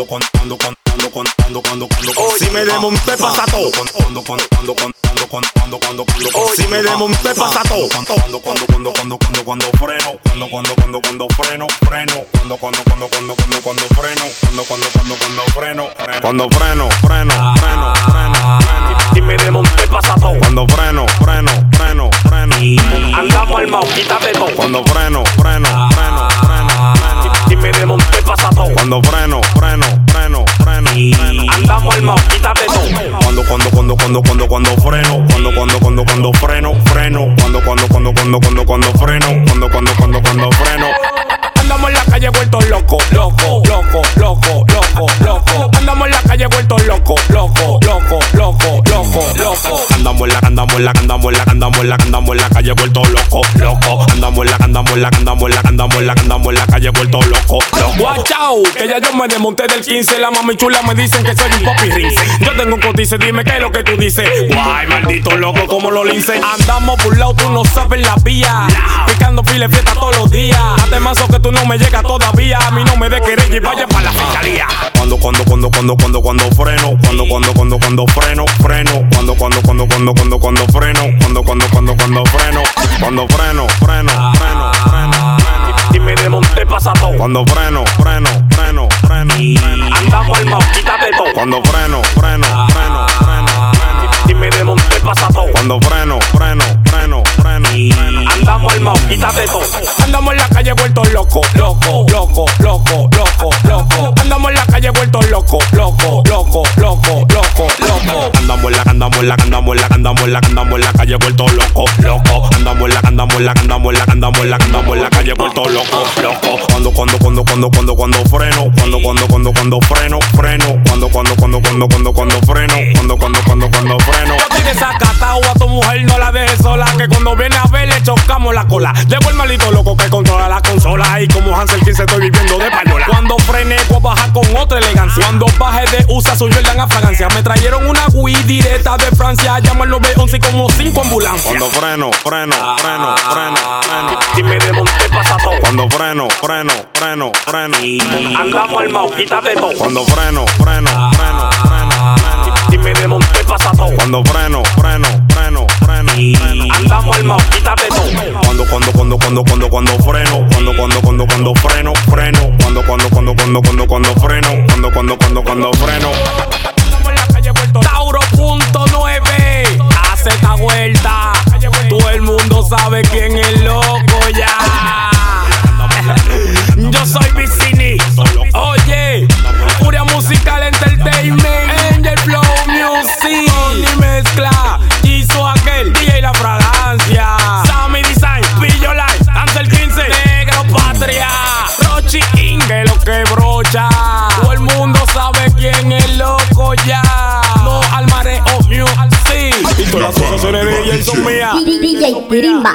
ando con ando con ando con ando si me desmonté pasa todo con ando con ando con ando con ando si me pasa todo cuando cuando cuando cuando cuando cuando freno cuando cuando cuando cuando freno freno cuando cuando cuando cuando cuando cuando freno cuando cuando cuando cuando freno cuando freno freno freno freno si me desmonté pasa todo cuando freno freno freno freno andamos al mau quítate todo cuando freno Cuando, cuando, cuando, cuando, cuando, cuando freno, cuando, cuando, cuando, cuando freno, freno, cuando, cuando, cuando, cuando, cuando, cuando freno, cuando, cuando, cuando, cuando freno. Andamos en la calle vueltos loco, loco, loco, loco, loco, loco. Andamos en la calle vueltos loco, loco, loco, loco, loco, loco. Andamos en la, andamos en la, andamos en la, andamos andamos en la calle vuelto loco, loco. Andamos en la, andamos en la, andamos en la, andamos en la, andamos en la calle vuelto loco, loco. Watch que ya yo me desmonté del 15. La mami chula me dicen que soy un popi rinse. Yo tengo un cotice, dime qué es lo que tú dices. Guay, maldito loco, como lo lince. Andamos por lado, tú no sabes la vía. Picando pile fiesta todos los días. Mazo que tú no me llegas A mí no me de querer y vaya para la fiscalía. Cuando, cuando, cuando, cuando, cuando, cuando freno, cuando, cuando, cuando, cuando freno, freno, cuando, cuando, cuando, cuando, cuando, cuando freno, cuando, cuando, cuando, cuando freno, cuando freno, freno, freno, freno, freno. Y me desmonté pasa todo. Cuando freno, freno, freno, freno. Andamos al mao, quítate todo. Cuando freno, freno, freno, freno. Y me desmonté pasa todo. Cuando freno, freno, freno, freno, freno. Andamos al mao, quítate todo. Calle vueltos loco, loco, loco, loco, loco, loco. Andamos en la calle vueltos loco, loco, loco, loco, loco, loco. Andamos en la, andamos en la, andamos en la, andamos en la, andamos en la calle vuelto loco, loco. Andamos en la, andamos en la, andamos en la, andamos en la, andamos en la calle vuelto loco, loco. Cuando, cuando, cuando, cuando, cuando, cuando freno, cuando, cuando, cuando, cuando freno, freno, cuando, cuando, cuando, cuando, cuando, cuando freno, cuando, cuando, cuando, cuando chocamos la cola. Llegó el malito loco que controla la consola. Y como Hansel 15 estoy viviendo de payola. Cuando frene, pues baja con otra elegancia. Cuando baje de USA, su Jordan a fragancia. Me trajeron una Wii directa de Francia. Llamo al 911 y como cinco ambulancias. Cuando freno, freno, freno, freno, freno. Y me desmonté pasa todo. Cuando freno, freno, freno, freno. Andamos al mao, quítate todo. Cuando freno, freno, freno, freno, freno. Y me desmonté pasa todo. Cuando freno, freno, freno, freno, cuando, cuando, cuando, freno, cuando, cuando, cuando, cuando freno, freno, cuando, cuando, cuando, cuando, cuando, cuando freno, cuando, cuando, cuando, cuando freno. DJ Pirimba.